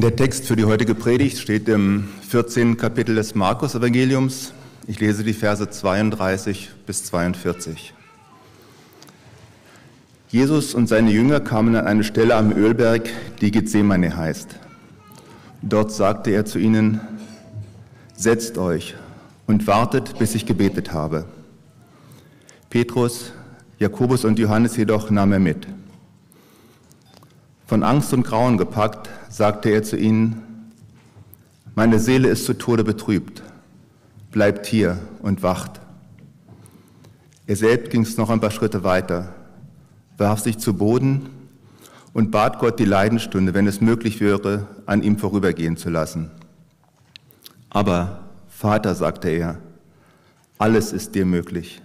Der Text für die heutige Predigt steht im 14. Kapitel des Markus-Evangeliums. Ich lese die Verse 32 bis 42. Jesus und seine Jünger kamen an eine Stelle am Ölberg, die Gethsemane heißt. Dort sagte er zu ihnen, Setzt euch und wartet, bis ich gebetet habe. Petrus, Jakobus und Johannes jedoch nahm er mit. Von Angst und Grauen gepackt, sagte er zu ihnen, meine Seele ist zu Tode betrübt, bleibt hier und wacht. Er selbst ging es noch ein paar Schritte weiter, warf sich zu Boden und bat Gott die Leidenstunde, wenn es möglich wäre, an ihm vorübergehen zu lassen. Aber Vater, sagte er, alles ist dir möglich.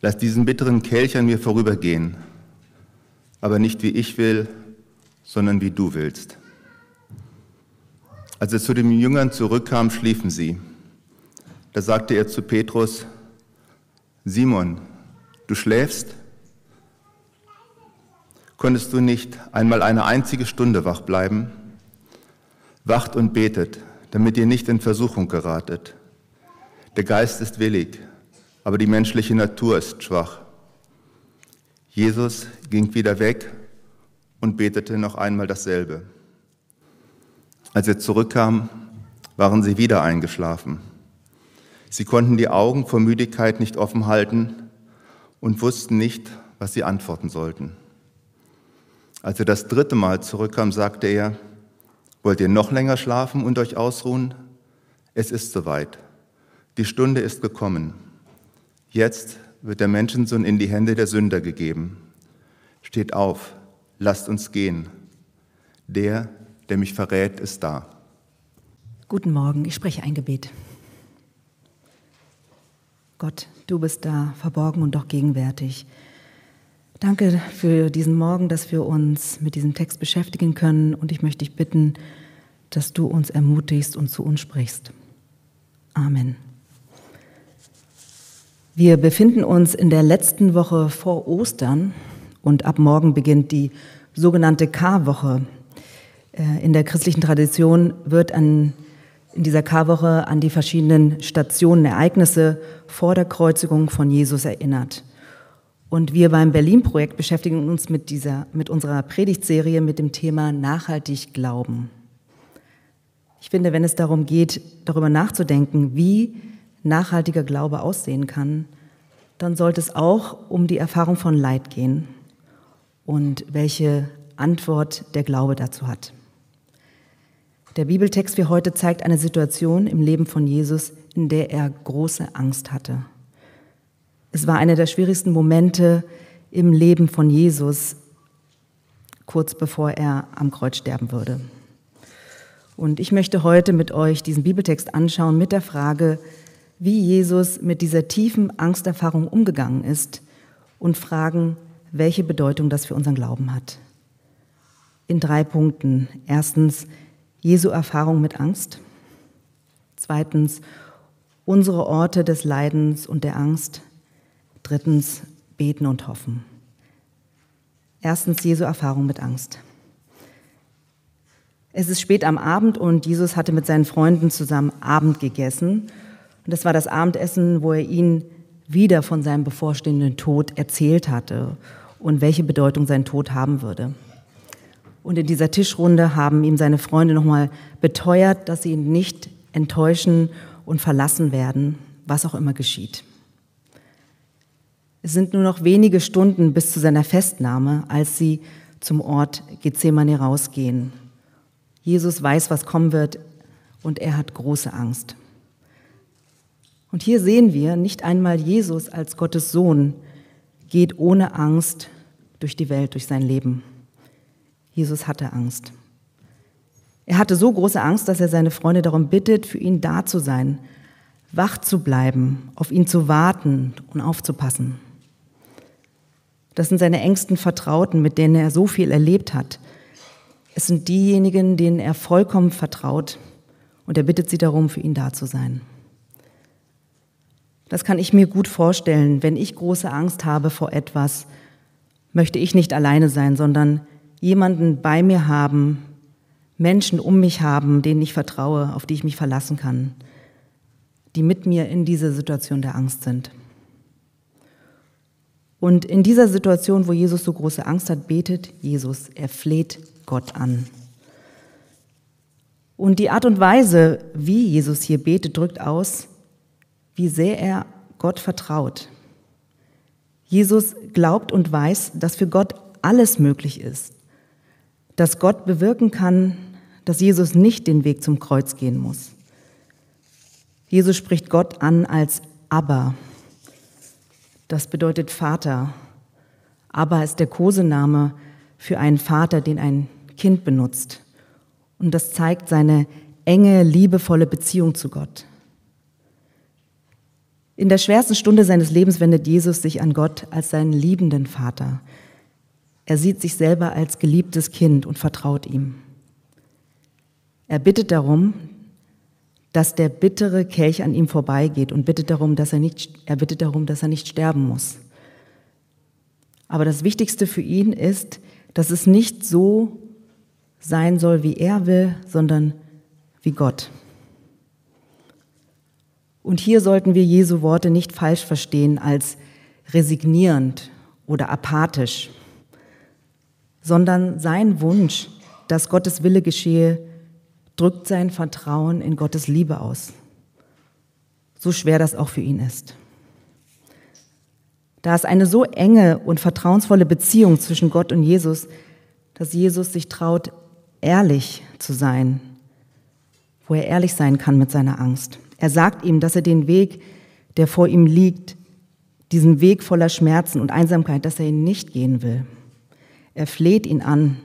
Lass diesen bitteren Kelch an mir vorübergehen, aber nicht wie ich will, sondern wie du willst. Als er zu den Jüngern zurückkam, schliefen sie. Da sagte er zu Petrus, Simon, du schläfst? Konntest du nicht einmal eine einzige Stunde wach bleiben? Wacht und betet, damit ihr nicht in Versuchung geratet. Der Geist ist willig, aber die menschliche Natur ist schwach. Jesus ging wieder weg und betete noch einmal dasselbe. Als er zurückkam, waren sie wieder eingeschlafen. Sie konnten die Augen vor Müdigkeit nicht offen halten und wussten nicht, was sie antworten sollten. Als er das dritte Mal zurückkam, sagte er, wollt ihr noch länger schlafen und euch ausruhen? Es ist soweit. Die Stunde ist gekommen. Jetzt wird der Menschensohn in die Hände der Sünder gegeben. Steht auf, lasst uns gehen. Der, der mich verrät, ist da. Guten Morgen, ich spreche ein Gebet. Gott, du bist da, verborgen und doch gegenwärtig. Danke für diesen Morgen, dass wir uns mit diesem Text beschäftigen können und ich möchte dich bitten, dass du uns ermutigst und zu uns sprichst. Amen. Wir befinden uns in der letzten Woche vor Ostern und ab morgen beginnt die sogenannte Karwoche. Äh, in der christlichen Tradition wird an, in dieser Karwoche an die verschiedenen Stationen, Ereignisse vor der Kreuzigung von Jesus erinnert. Und wir beim Berlin-Projekt beschäftigen uns mit, dieser, mit unserer Predigtserie mit dem Thema nachhaltig Glauben. Ich finde, wenn es darum geht, darüber nachzudenken, wie nachhaltiger Glaube aussehen kann, dann sollte es auch um die Erfahrung von Leid gehen und welche Antwort der Glaube dazu hat. Der Bibeltext für heute zeigt eine Situation im Leben von Jesus, in der er große Angst hatte. Es war einer der schwierigsten Momente im Leben von Jesus, kurz bevor er am Kreuz sterben würde. Und ich möchte heute mit euch diesen Bibeltext anschauen mit der Frage, wie Jesus mit dieser tiefen Angsterfahrung umgegangen ist und fragen, welche Bedeutung das für unseren Glauben hat. In drei Punkten. Erstens, Jesu Erfahrung mit Angst. Zweitens, unsere Orte des Leidens und der Angst. Drittens, beten und hoffen. Erstens, Jesu Erfahrung mit Angst. Es ist spät am Abend und Jesus hatte mit seinen Freunden zusammen Abend gegessen. Und das war das Abendessen, wo er ihnen wieder von seinem bevorstehenden Tod erzählt hatte und welche Bedeutung sein Tod haben würde. Und in dieser Tischrunde haben ihm seine Freunde nochmal beteuert, dass sie ihn nicht enttäuschen und verlassen werden, was auch immer geschieht. Es sind nur noch wenige Stunden bis zu seiner Festnahme, als sie zum Ort Gethsemane rausgehen. Jesus weiß, was kommen wird und er hat große Angst. Und hier sehen wir nicht einmal Jesus als Gottes Sohn, geht ohne Angst durch die Welt, durch sein Leben. Jesus hatte Angst. Er hatte so große Angst, dass er seine Freunde darum bittet, für ihn da zu sein, wach zu bleiben, auf ihn zu warten und aufzupassen. Das sind seine engsten Vertrauten, mit denen er so viel erlebt hat. Es sind diejenigen, denen er vollkommen vertraut und er bittet sie darum, für ihn da zu sein. Das kann ich mir gut vorstellen. Wenn ich große Angst habe vor etwas, möchte ich nicht alleine sein, sondern jemanden bei mir haben, Menschen um mich haben, denen ich vertraue, auf die ich mich verlassen kann, die mit mir in dieser Situation der Angst sind. Und in dieser Situation, wo Jesus so große Angst hat, betet Jesus, er fleht Gott an. Und die Art und Weise, wie Jesus hier betet, drückt aus, wie sehr er Gott vertraut. Jesus glaubt und weiß, dass für Gott alles möglich ist, dass Gott bewirken kann, dass Jesus nicht den Weg zum Kreuz gehen muss. Jesus spricht Gott an als Abba. Das bedeutet Vater. Abba ist der Kosename für einen Vater, den ein Kind benutzt. Und das zeigt seine enge, liebevolle Beziehung zu Gott. In der schwersten Stunde seines Lebens wendet Jesus sich an Gott als seinen liebenden Vater. Er sieht sich selber als geliebtes Kind und vertraut ihm. Er bittet darum, dass der bittere Kelch an ihm vorbeigeht und bittet darum, dass er nicht, er bittet darum, dass er nicht sterben muss. Aber das Wichtigste für ihn ist, dass es nicht so sein soll, wie er will, sondern wie Gott. Und hier sollten wir Jesu Worte nicht falsch verstehen als resignierend oder apathisch, sondern sein Wunsch, dass Gottes Wille geschehe, drückt sein Vertrauen in Gottes Liebe aus. So schwer das auch für ihn ist. Da ist eine so enge und vertrauensvolle Beziehung zwischen Gott und Jesus, dass Jesus sich traut, ehrlich zu sein, wo er ehrlich sein kann mit seiner Angst. Er sagt ihm, dass er den Weg, der vor ihm liegt, diesen Weg voller Schmerzen und Einsamkeit, dass er ihn nicht gehen will. Er fleht ihn an,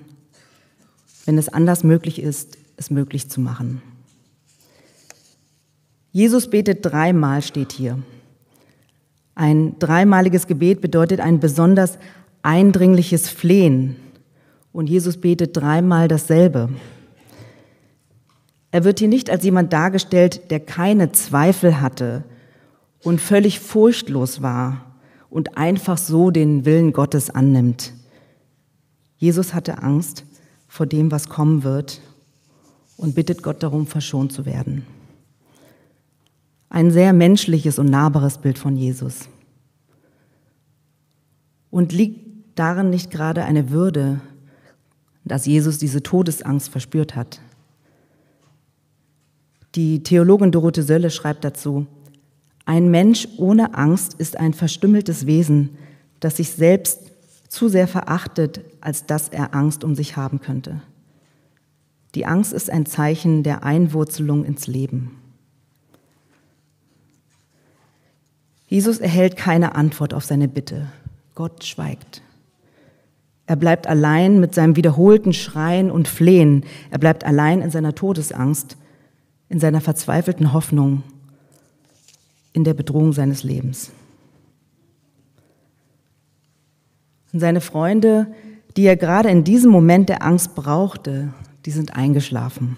wenn es anders möglich ist, es möglich zu machen. Jesus betet dreimal, steht hier. Ein dreimaliges Gebet bedeutet ein besonders eindringliches Flehen. Und Jesus betet dreimal dasselbe. Er wird hier nicht als jemand dargestellt, der keine Zweifel hatte und völlig furchtlos war und einfach so den Willen Gottes annimmt. Jesus hatte Angst vor dem, was kommen wird und bittet Gott darum, verschont zu werden. Ein sehr menschliches und nahbares Bild von Jesus. Und liegt darin nicht gerade eine Würde, dass Jesus diese Todesangst verspürt hat? Die Theologin Dorothee Sölle schreibt dazu, ein Mensch ohne Angst ist ein verstümmeltes Wesen, das sich selbst zu sehr verachtet, als dass er Angst um sich haben könnte. Die Angst ist ein Zeichen der Einwurzelung ins Leben. Jesus erhält keine Antwort auf seine Bitte. Gott schweigt. Er bleibt allein mit seinem wiederholten Schreien und Flehen. Er bleibt allein in seiner Todesangst, in seiner verzweifelten Hoffnung, in der Bedrohung seines Lebens. Und seine Freunde, die er gerade in diesem Moment der Angst brauchte, die sind eingeschlafen.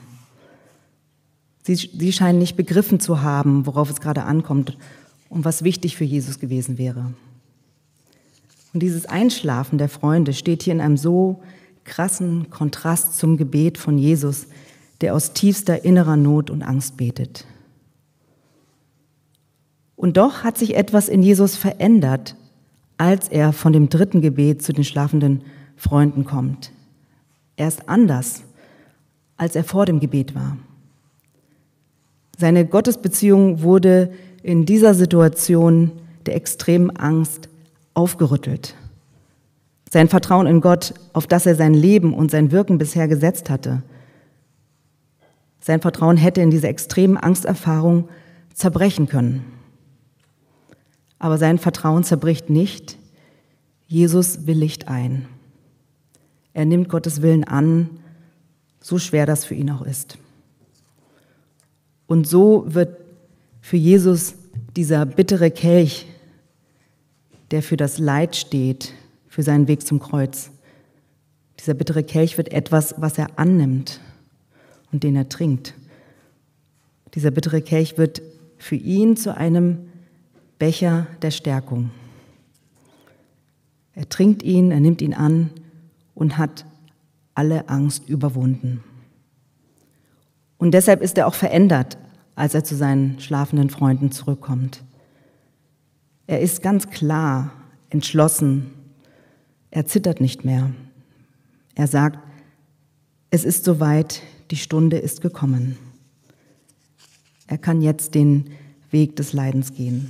Sie, sie scheinen nicht begriffen zu haben, worauf es gerade ankommt und was wichtig für Jesus gewesen wäre. Und dieses Einschlafen der Freunde steht hier in einem so krassen Kontrast zum Gebet von Jesus, der aus tiefster innerer Not und Angst betet. Und doch hat sich etwas in Jesus verändert, als er von dem dritten Gebet zu den schlafenden Freunden kommt. Er ist anders als er vor dem Gebet war. Seine Gottesbeziehung wurde in dieser Situation der extremen Angst aufgerüttelt. Sein Vertrauen in Gott, auf das er sein Leben und sein Wirken bisher gesetzt hatte, sein Vertrauen hätte in dieser extremen Angsterfahrung zerbrechen können. Aber sein Vertrauen zerbricht nicht. Jesus willigt ein. Er nimmt Gottes Willen an so schwer das für ihn auch ist. Und so wird für Jesus dieser bittere Kelch, der für das Leid steht, für seinen Weg zum Kreuz, dieser bittere Kelch wird etwas, was er annimmt und den er trinkt. Dieser bittere Kelch wird für ihn zu einem Becher der Stärkung. Er trinkt ihn, er nimmt ihn an und hat alle Angst überwunden. Und deshalb ist er auch verändert, als er zu seinen schlafenden Freunden zurückkommt. Er ist ganz klar, entschlossen, er zittert nicht mehr. Er sagt, es ist soweit, die Stunde ist gekommen. Er kann jetzt den Weg des Leidens gehen.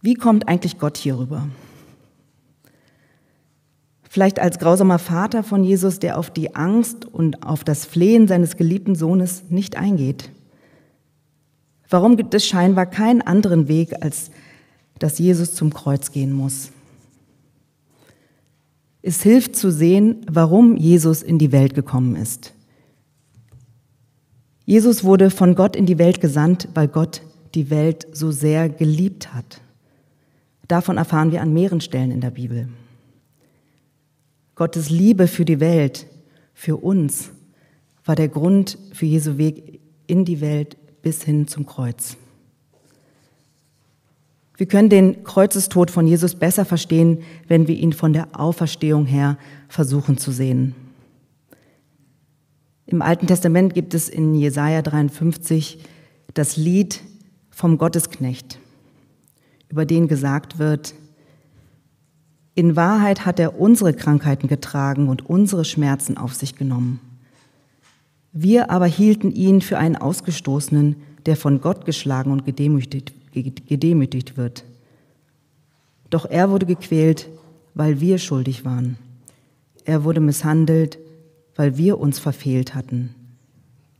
Wie kommt eigentlich Gott hier rüber? Vielleicht als grausamer Vater von Jesus, der auf die Angst und auf das Flehen seines geliebten Sohnes nicht eingeht. Warum gibt es scheinbar keinen anderen Weg, als dass Jesus zum Kreuz gehen muss? Es hilft zu sehen, warum Jesus in die Welt gekommen ist. Jesus wurde von Gott in die Welt gesandt, weil Gott die Welt so sehr geliebt hat. Davon erfahren wir an mehreren Stellen in der Bibel. Gottes Liebe für die Welt, für uns, war der Grund für Jesu Weg in die Welt bis hin zum Kreuz. Wir können den Kreuzestod von Jesus besser verstehen, wenn wir ihn von der Auferstehung her versuchen zu sehen. Im Alten Testament gibt es in Jesaja 53 das Lied vom Gottesknecht, über den gesagt wird, in Wahrheit hat er unsere Krankheiten getragen und unsere Schmerzen auf sich genommen. Wir aber hielten ihn für einen Ausgestoßenen, der von Gott geschlagen und gedemütigt gedemütigt wird. Doch er wurde gequält, weil wir schuldig waren. Er wurde misshandelt, weil wir uns verfehlt hatten.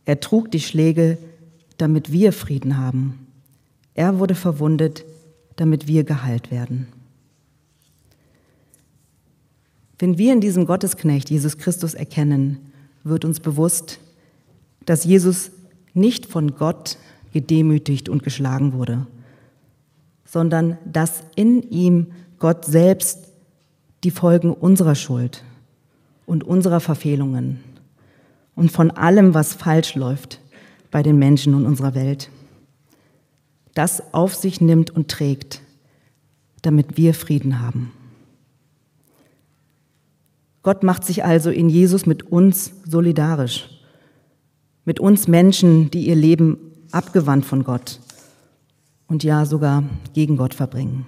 Er trug die Schläge, damit wir Frieden haben. Er wurde verwundet, damit wir geheilt werden. Wenn wir in diesem Gottesknecht Jesus Christus erkennen, wird uns bewusst, dass Jesus nicht von Gott gedemütigt und geschlagen wurde, sondern dass in ihm Gott selbst die Folgen unserer Schuld und unserer Verfehlungen und von allem, was falsch läuft bei den Menschen und unserer Welt, das auf sich nimmt und trägt, damit wir Frieden haben. Gott macht sich also in Jesus mit uns solidarisch, mit uns Menschen, die ihr Leben abgewandt von Gott und ja sogar gegen Gott verbringen.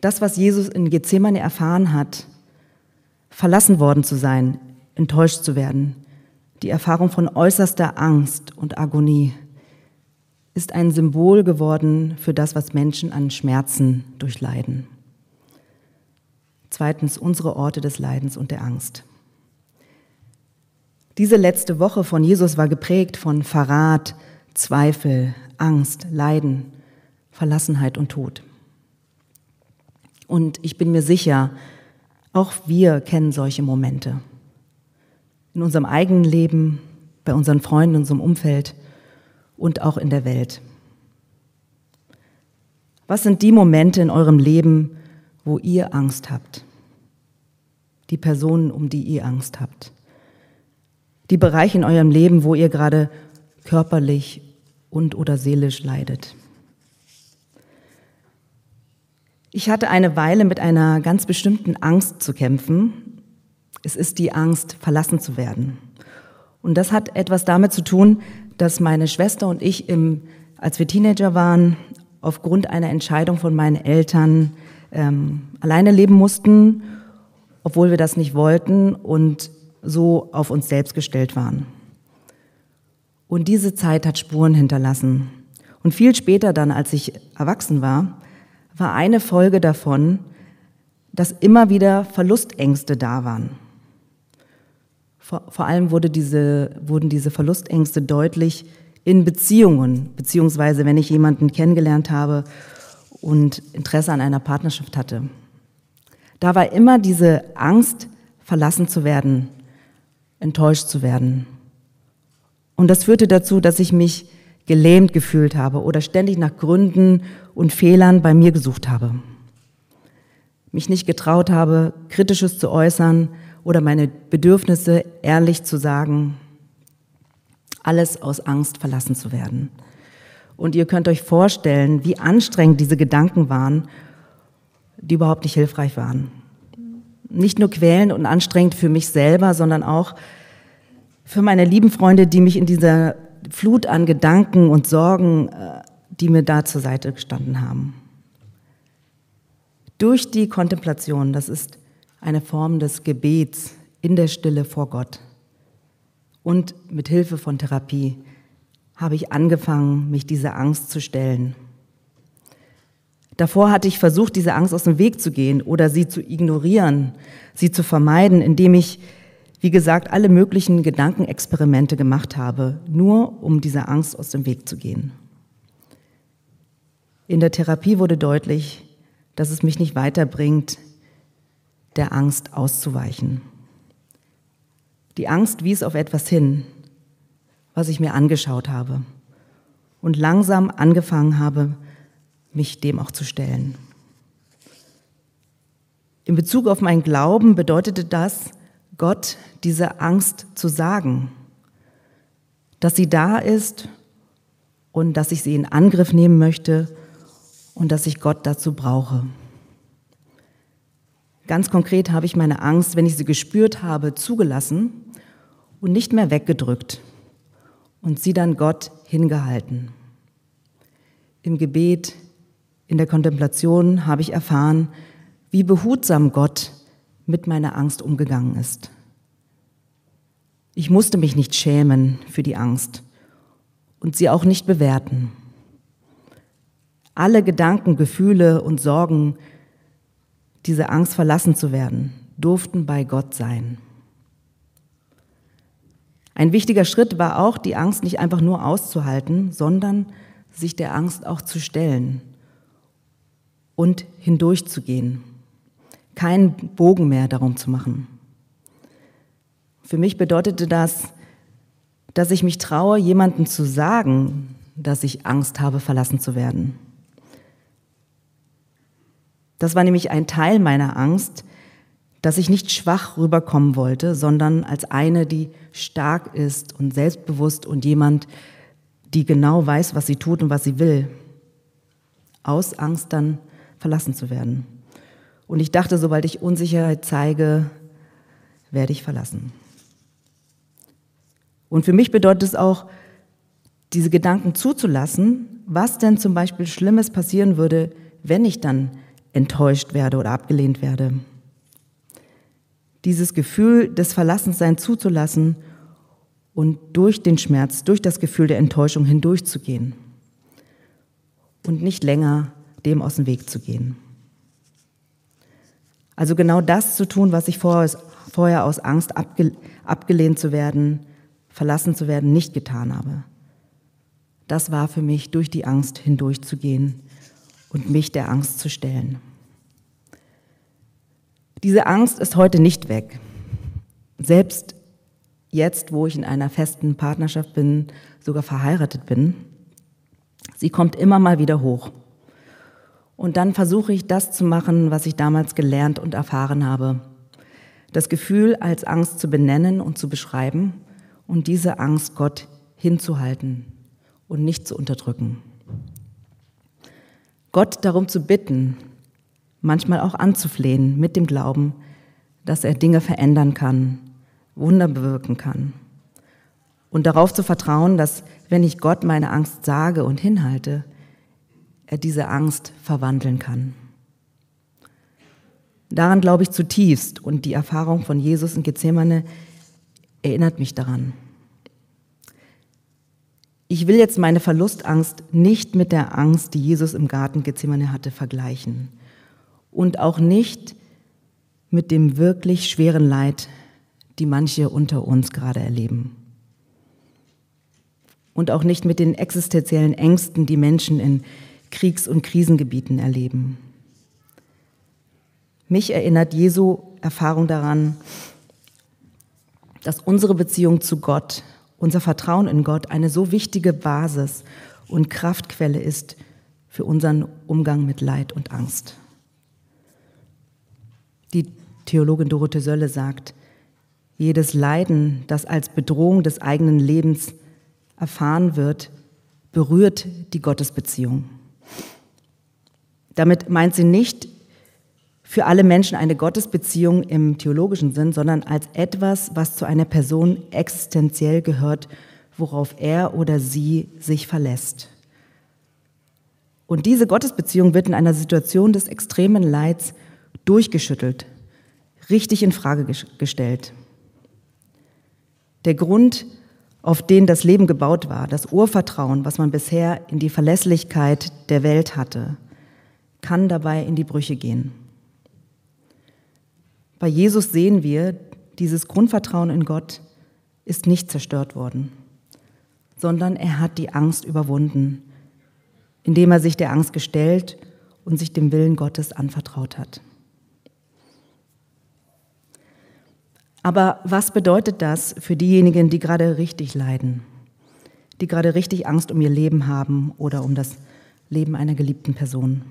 Das, was Jesus in Gethsemane erfahren hat, verlassen worden zu sein, enttäuscht zu werden, die Erfahrung von äußerster Angst und Agonie, ist ein Symbol geworden für das, was Menschen an Schmerzen durchleiden. Zweitens unsere Orte des Leidens und der Angst. Diese letzte Woche von Jesus war geprägt von Verrat, Zweifel, Angst, Leiden, Verlassenheit und Tod. Und ich bin mir sicher, auch wir kennen solche Momente. In unserem eigenen Leben, bei unseren Freunden, in unserem Umfeld und auch in der Welt. Was sind die Momente in eurem Leben, wo ihr Angst habt? Die Personen, um die ihr Angst habt? Die Bereiche in eurem Leben, wo ihr gerade körperlich und oder seelisch leidet. Ich hatte eine Weile mit einer ganz bestimmten Angst zu kämpfen. Es ist die Angst, verlassen zu werden. Und das hat etwas damit zu tun, dass meine Schwester und ich, im, als wir Teenager waren, aufgrund einer Entscheidung von meinen Eltern ähm, alleine leben mussten, obwohl wir das nicht wollten. Und so auf uns selbst gestellt waren. Und diese Zeit hat Spuren hinterlassen. Und viel später dann, als ich erwachsen war, war eine Folge davon, dass immer wieder Verlustängste da waren. Vor, vor allem wurde diese, wurden diese Verlustängste deutlich in Beziehungen, beziehungsweise wenn ich jemanden kennengelernt habe und Interesse an einer Partnerschaft hatte. Da war immer diese Angst, verlassen zu werden, enttäuscht zu werden. Und das führte dazu, dass ich mich gelähmt gefühlt habe oder ständig nach Gründen und Fehlern bei mir gesucht habe. Mich nicht getraut habe, Kritisches zu äußern oder meine Bedürfnisse ehrlich zu sagen. Alles aus Angst verlassen zu werden. Und ihr könnt euch vorstellen, wie anstrengend diese Gedanken waren, die überhaupt nicht hilfreich waren. Nicht nur quälend und anstrengend für mich selber, sondern auch für meine lieben Freunde, die mich in dieser Flut an Gedanken und Sorgen, äh, die mir da zur Seite gestanden haben. Durch die Kontemplation, das ist eine Form des Gebets in der Stille vor Gott und mit Hilfe von Therapie, habe ich angefangen, mich dieser Angst zu stellen. Davor hatte ich versucht, diese Angst aus dem Weg zu gehen oder sie zu ignorieren, sie zu vermeiden, indem ich, wie gesagt, alle möglichen Gedankenexperimente gemacht habe, nur um dieser Angst aus dem Weg zu gehen. In der Therapie wurde deutlich, dass es mich nicht weiterbringt, der Angst auszuweichen. Die Angst wies auf etwas hin, was ich mir angeschaut habe und langsam angefangen habe, mich dem auch zu stellen. In Bezug auf meinen Glauben bedeutete das, Gott diese Angst zu sagen, dass sie da ist und dass ich sie in Angriff nehmen möchte und dass ich Gott dazu brauche. Ganz konkret habe ich meine Angst, wenn ich sie gespürt habe, zugelassen und nicht mehr weggedrückt und sie dann Gott hingehalten. Im Gebet, in der Kontemplation habe ich erfahren, wie behutsam Gott mit meiner Angst umgegangen ist. Ich musste mich nicht schämen für die Angst und sie auch nicht bewerten. Alle Gedanken, Gefühle und Sorgen, diese Angst verlassen zu werden, durften bei Gott sein. Ein wichtiger Schritt war auch, die Angst nicht einfach nur auszuhalten, sondern sich der Angst auch zu stellen und hindurchzugehen. Keinen Bogen mehr darum zu machen. Für mich bedeutete das, dass ich mich traue, jemandem zu sagen, dass ich Angst habe, verlassen zu werden. Das war nämlich ein Teil meiner Angst, dass ich nicht schwach rüberkommen wollte, sondern als eine, die stark ist und selbstbewusst und jemand, die genau weiß, was sie tut und was sie will. Aus Angst dann verlassen zu werden. Und ich dachte, sobald ich Unsicherheit zeige, werde ich verlassen. Und für mich bedeutet es auch, diese Gedanken zuzulassen, was denn zum Beispiel Schlimmes passieren würde, wenn ich dann enttäuscht werde oder abgelehnt werde. Dieses Gefühl des Verlassenseins zuzulassen und durch den Schmerz, durch das Gefühl der Enttäuschung hindurchzugehen und nicht länger dem aus dem Weg zu gehen. Also genau das zu tun, was ich vorher, aus Angst abgelehnt zu werden, verlassen zu werden, nicht getan habe. Das war für mich, durch die Angst hindurchzugehen und mich der Angst zu stellen. Diese Angst ist heute nicht weg. Selbst jetzt, wo ich in einer festen Partnerschaft bin, sogar verheiratet bin, sie kommt immer mal wieder hoch. Und dann versuche ich das zu machen, was ich damals gelernt und erfahren habe. Das Gefühl als Angst zu benennen und zu beschreiben und diese Angst Gott hinzuhalten und nicht zu unterdrücken. Gott darum zu bitten, manchmal auch anzuflehen mit dem Glauben, dass er Dinge verändern kann, Wunder bewirken kann. Und darauf zu vertrauen, dass wenn ich Gott meine Angst sage und hinhalte, er diese Angst verwandeln kann. Daran glaube ich zutiefst und die Erfahrung von Jesus in Gethsemane erinnert mich daran. Ich will jetzt meine Verlustangst nicht mit der Angst, die Jesus im Garten Gethsemane hatte, vergleichen und auch nicht mit dem wirklich schweren Leid, die manche unter uns gerade erleben. Und auch nicht mit den existenziellen Ängsten, die Menschen in Kriegs- und Krisengebieten erleben. Mich erinnert Jesu Erfahrung daran, dass unsere Beziehung zu Gott, unser Vertrauen in Gott eine so wichtige Basis und Kraftquelle ist für unseren Umgang mit Leid und Angst. Die Theologin Dorothee Sölle sagt, jedes Leiden, das als Bedrohung des eigenen Lebens erfahren wird, berührt die Gottesbeziehung. Damit meint sie nicht, für alle Menschen eine Gottesbeziehung im theologischen Sinn, sondern als etwas, was zu einer Person existenziell gehört, worauf er oder sie sich verlässt. Und diese Gottesbeziehung wird in einer Situation des extremen Leids durchgeschüttelt, richtig in Frage gestellt. Der Grund, auf den das Leben gebaut war, das Urvertrauen, was man bisher in die Verlässlichkeit der Welt hatte, kann dabei in die Brüche gehen. Bei Jesus sehen wir, dieses Grundvertrauen in Gott ist nicht zerstört worden, sondern er hat die Angst überwunden, indem er sich der Angst gestellt und sich dem Willen Gottes anvertraut hat. Aber was bedeutet das für diejenigen, die gerade richtig leiden, die gerade richtig Angst um ihr Leben haben oder um das Leben einer geliebten Person?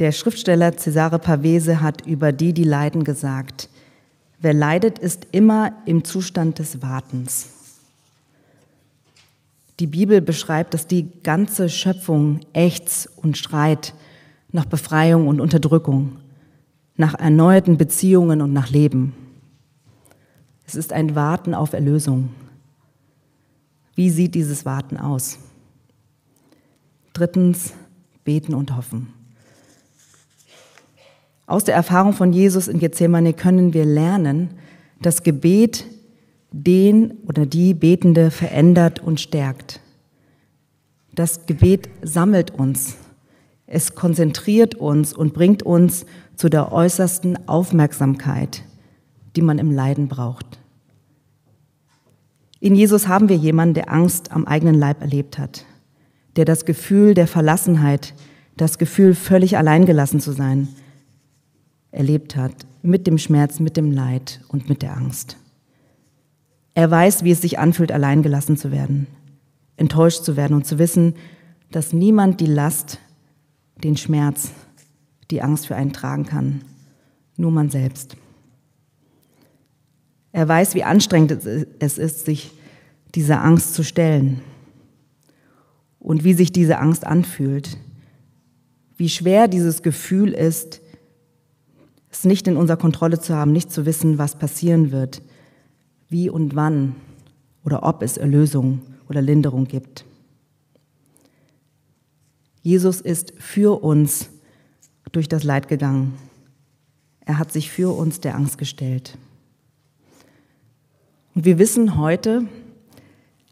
Der Schriftsteller Cesare Pavese hat über die, die leiden, gesagt, wer leidet, ist immer im Zustand des Wartens. Die Bibel beschreibt, dass die ganze Schöpfung ächzt und schreit nach Befreiung und Unterdrückung nach erneuerten Beziehungen und nach Leben. Es ist ein Warten auf Erlösung. Wie sieht dieses Warten aus? Drittens, beten und hoffen. Aus der Erfahrung von Jesus in Gethsemane können wir lernen, dass Gebet den oder die Betende verändert und stärkt. Das Gebet sammelt uns, es konzentriert uns und bringt uns zu der äußersten Aufmerksamkeit, die man im Leiden braucht. In Jesus haben wir jemanden, der Angst am eigenen Leib erlebt hat, der das Gefühl der Verlassenheit, das Gefühl, völlig alleingelassen zu sein, erlebt hat, mit dem Schmerz, mit dem Leid und mit der Angst. Er weiß, wie es sich anfühlt, alleingelassen zu werden, enttäuscht zu werden und zu wissen, dass niemand die Last, den Schmerz, die Angst für einen tragen kann. Nur man selbst. Er weiß, wie anstrengend es ist, sich dieser Angst zu stellen und wie sich diese Angst anfühlt, wie schwer dieses Gefühl ist, es nicht in unserer Kontrolle zu haben, nicht zu wissen, was passieren wird, wie und wann oder ob es Erlösung oder Linderung gibt. Jesus ist für uns durch das Leid gegangen. Er hat sich für uns der Angst gestellt. Und wir wissen heute,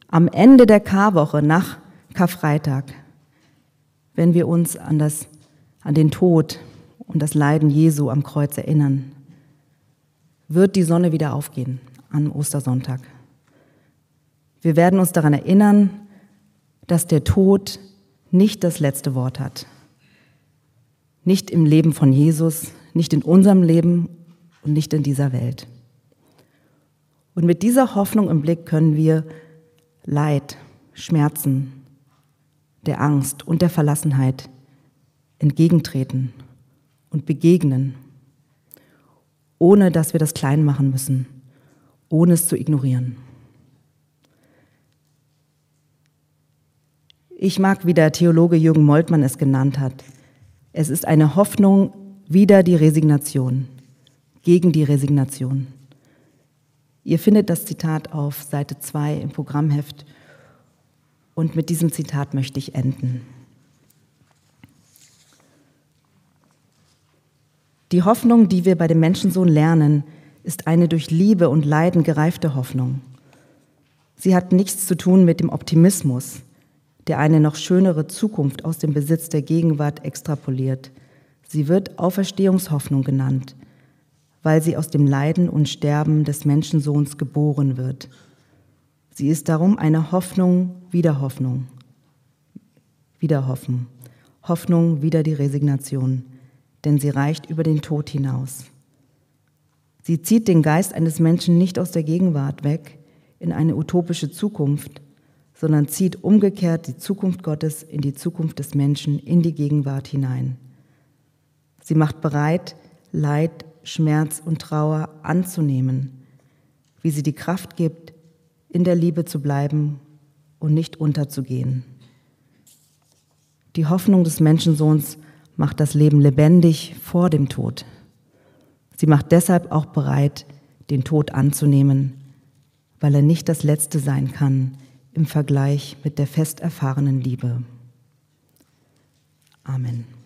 am Ende der Karwoche nach Karfreitag, wenn wir uns an, das, an den Tod und das Leiden Jesu am Kreuz erinnern, wird die Sonne wieder aufgehen am Ostersonntag. Wir werden uns daran erinnern, dass der Tod nicht das letzte Wort hat. Nicht im Leben von Jesus, nicht in unserem Leben und nicht in dieser Welt. Und mit dieser Hoffnung im Blick können wir Leid, Schmerzen, der Angst und der Verlassenheit entgegentreten und begegnen, ohne dass wir das klein machen müssen, ohne es zu ignorieren. Ich mag, wie der Theologe Jürgen Moltmann es genannt hat, es ist eine Hoffnung wider die Resignation, gegen die Resignation. Ihr findet das Zitat auf Seite 2 im Programmheft und mit diesem Zitat möchte ich enden. Die Hoffnung, die wir bei dem Menschensohn lernen, ist eine durch Liebe und Leiden gereifte Hoffnung. Sie hat nichts zu tun mit dem Optimismus, der eine noch schönere Zukunft aus dem Besitz der Gegenwart extrapoliert. Sie wird Auferstehungshoffnung genannt, weil sie aus dem Leiden und Sterben des Menschensohns geboren wird. Sie ist darum eine Hoffnung wider Hoffnung. Wieder hoffen. Hoffnung wider die Resignation, denn sie reicht über den Tod hinaus. Sie zieht den Geist eines Menschen nicht aus der Gegenwart weg in eine utopische Zukunft, sondern zieht umgekehrt die Zukunft Gottes in die Zukunft des Menschen, in die Gegenwart hinein. Sie macht bereit, Leid, Schmerz und Trauer anzunehmen, wie sie die Kraft gibt, in der Liebe zu bleiben und nicht unterzugehen. Die Hoffnung des Menschensohns macht das Leben lebendig vor dem Tod. Sie macht deshalb auch bereit, den Tod anzunehmen, weil er nicht das Letzte sein kann im Vergleich mit der fest erfahrenen Liebe. Amen.